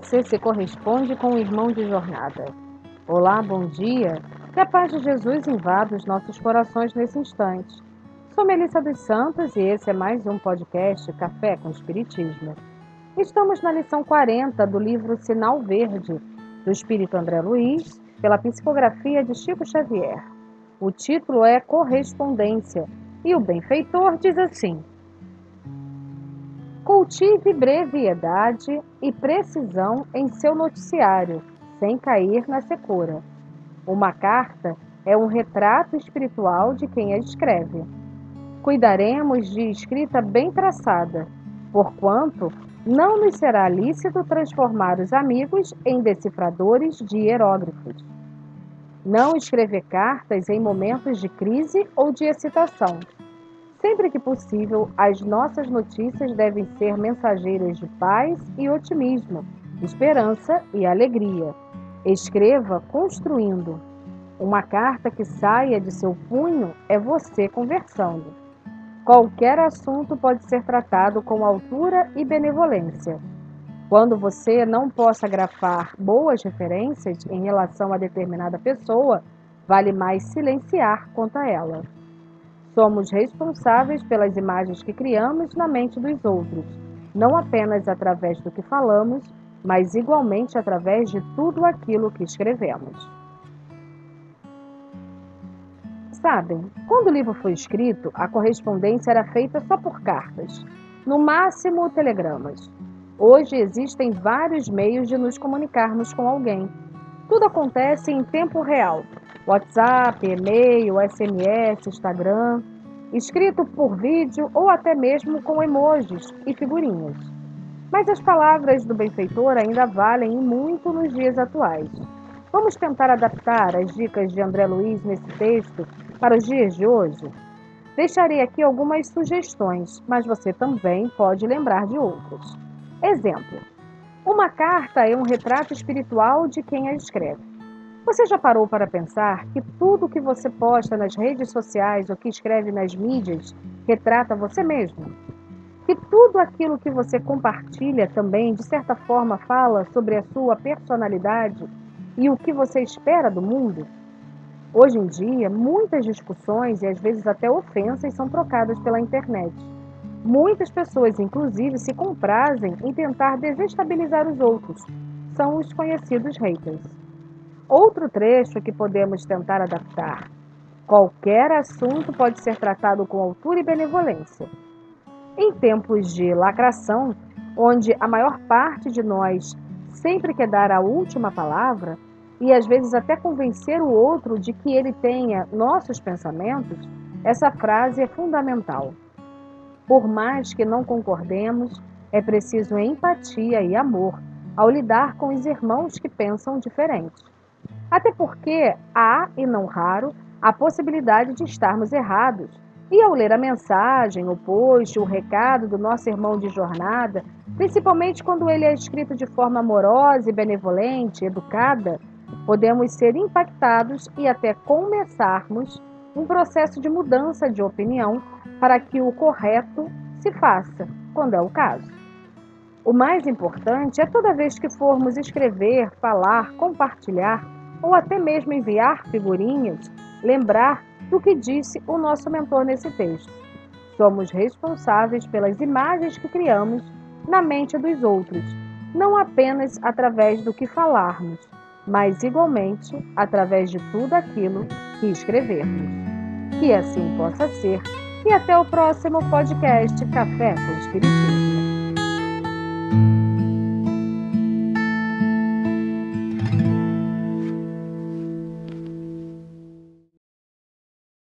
você se corresponde com o irmão de jornada? Olá, bom dia. Que a paz de Jesus invada os nossos corações nesse instante. Sou Melissa dos Santos e esse é mais um podcast Café com Espiritismo. Estamos na lição 40 do livro Sinal Verde, do Espírito André Luiz, pela psicografia de Chico Xavier. O título é Correspondência e o benfeitor diz assim: Cultive brevidade e precisão em seu noticiário, sem cair na secura. Uma carta é um retrato espiritual de quem a escreve. Cuidaremos de escrita bem traçada, porquanto não nos será lícito transformar os amigos em decifradores de hieróglifos. Não escrever cartas em momentos de crise ou de excitação Sempre que possível, as nossas notícias devem ser mensageiras de paz e otimismo, esperança e alegria. Escreva construindo. Uma carta que saia de seu punho é você conversando. Qualquer assunto pode ser tratado com altura e benevolência. Quando você não possa grafar boas referências em relação a determinada pessoa, vale mais silenciar quanto a ela. Somos responsáveis pelas imagens que criamos na mente dos outros, não apenas através do que falamos, mas igualmente através de tudo aquilo que escrevemos. Sabem, quando o livro foi escrito, a correspondência era feita só por cartas, no máximo telegramas. Hoje existem vários meios de nos comunicarmos com alguém. Tudo acontece em tempo real, WhatsApp, e-mail, SMS, Instagram, escrito por vídeo ou até mesmo com emojis e figurinhas. Mas as palavras do benfeitor ainda valem muito nos dias atuais. Vamos tentar adaptar as dicas de André Luiz nesse texto para os dias de hoje? Deixarei aqui algumas sugestões, mas você também pode lembrar de outras. Exemplo: uma carta é um retrato espiritual de quem a escreve. Você já parou para pensar que tudo que você posta nas redes sociais ou que escreve nas mídias retrata você mesmo? Que tudo aquilo que você compartilha também, de certa forma, fala sobre a sua personalidade e o que você espera do mundo? Hoje em dia, muitas discussões e às vezes até ofensas são trocadas pela internet. Muitas pessoas, inclusive, se comprazem em tentar desestabilizar os outros. São os conhecidos haters. Outro trecho que podemos tentar adaptar. Qualquer assunto pode ser tratado com altura e benevolência. Em tempos de lacração, onde a maior parte de nós sempre quer dar a última palavra e às vezes até convencer o outro de que ele tenha nossos pensamentos, essa frase é fundamental. Por mais que não concordemos, é preciso empatia e amor ao lidar com os irmãos que pensam diferente. Até porque há, e não raro, a possibilidade de estarmos errados. E ao ler a mensagem, o post, o recado do nosso irmão de jornada, principalmente quando ele é escrito de forma amorosa e benevolente, educada, podemos ser impactados e até começarmos um processo de mudança de opinião para que o correto se faça, quando é o caso. O mais importante é toda vez que formos escrever, falar, compartilhar, ou até mesmo enviar figurinhas, lembrar do que disse o nosso mentor nesse texto. Somos responsáveis pelas imagens que criamos na mente dos outros, não apenas através do que falarmos, mas igualmente através de tudo aquilo que escrevermos. Que assim possa ser. E até o próximo podcast Café com Espiritismo.